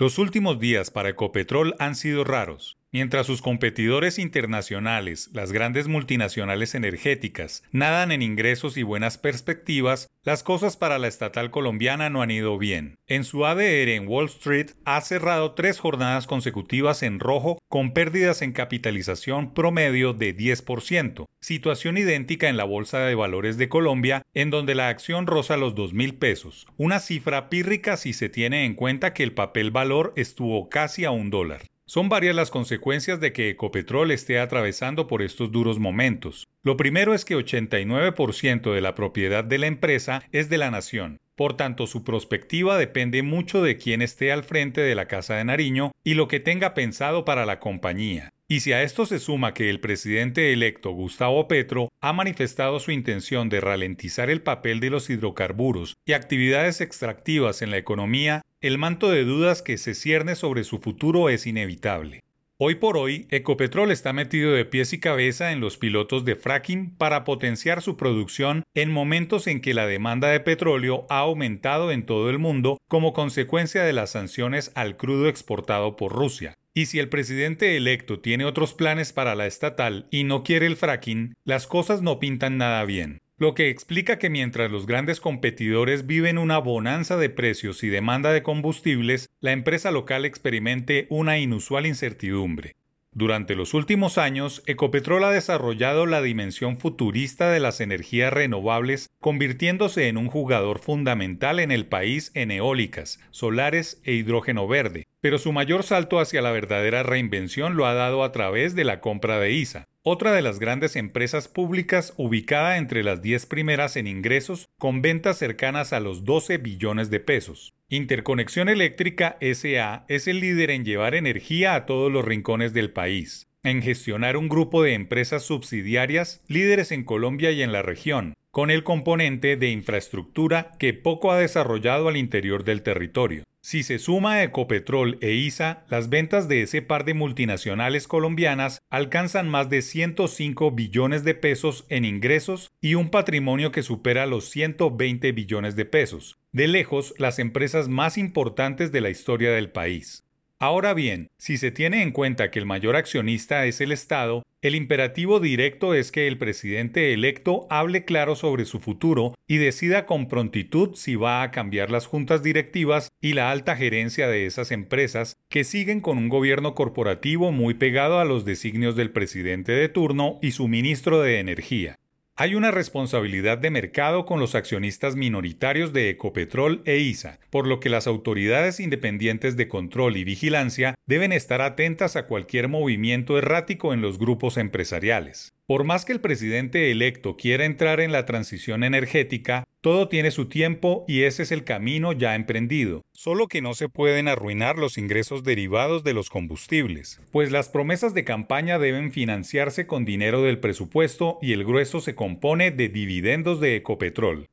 Los últimos días para Ecopetrol han sido raros. Mientras sus competidores internacionales, las grandes multinacionales energéticas, nadan en ingresos y buenas perspectivas, las cosas para la estatal colombiana no han ido bien. En su ADR en Wall Street ha cerrado tres jornadas consecutivas en rojo con pérdidas en capitalización promedio de 10%, situación idéntica en la Bolsa de Valores de Colombia, en donde la acción roza los 2 mil pesos, una cifra pírrica si se tiene en cuenta que el papel valor estuvo casi a un dólar. Son varias las consecuencias de que Ecopetrol esté atravesando por estos duros momentos. Lo primero es que 89% de la propiedad de la empresa es de la nación. Por tanto, su prospectiva depende mucho de quién esté al frente de la Casa de Nariño y lo que tenga pensado para la compañía. Y si a esto se suma que el presidente electo Gustavo Petro ha manifestado su intención de ralentizar el papel de los hidrocarburos y actividades extractivas en la economía, el manto de dudas que se cierne sobre su futuro es inevitable. Hoy por hoy, Ecopetrol está metido de pies y cabeza en los pilotos de fracking para potenciar su producción en momentos en que la demanda de petróleo ha aumentado en todo el mundo como consecuencia de las sanciones al crudo exportado por Rusia. Y si el presidente electo tiene otros planes para la estatal y no quiere el fracking, las cosas no pintan nada bien lo que explica que mientras los grandes competidores viven una bonanza de precios y demanda de combustibles, la empresa local experimente una inusual incertidumbre. Durante los últimos años, Ecopetrol ha desarrollado la dimensión futurista de las energías renovables, convirtiéndose en un jugador fundamental en el país en eólicas, solares e hidrógeno verde, pero su mayor salto hacia la verdadera reinvención lo ha dado a través de la compra de ISA, otra de las grandes empresas públicas ubicada entre las 10 primeras en ingresos con ventas cercanas a los 12 billones de pesos. Interconexión Eléctrica SA es el líder en llevar energía a todos los rincones del país, en gestionar un grupo de empresas subsidiarias líderes en Colombia y en la región, con el componente de infraestructura que poco ha desarrollado al interior del territorio. Si se suma Ecopetrol e ISA, las ventas de ese par de multinacionales colombianas alcanzan más de 105 billones de pesos en ingresos y un patrimonio que supera los 120 billones de pesos, de lejos las empresas más importantes de la historia del país. Ahora bien, si se tiene en cuenta que el mayor accionista es el Estado, el imperativo directo es que el presidente electo hable claro sobre su futuro y decida con prontitud si va a cambiar las juntas directivas y la alta gerencia de esas empresas que siguen con un gobierno corporativo muy pegado a los designios del presidente de turno y su ministro de Energía. Hay una responsabilidad de mercado con los accionistas minoritarios de Ecopetrol e ISA, por lo que las autoridades independientes de control y vigilancia deben estar atentas a cualquier movimiento errático en los grupos empresariales. Por más que el presidente electo quiera entrar en la transición energética, todo tiene su tiempo y ese es el camino ya emprendido. Solo que no se pueden arruinar los ingresos derivados de los combustibles, pues las promesas de campaña deben financiarse con dinero del presupuesto y el grueso se compone de dividendos de Ecopetrol.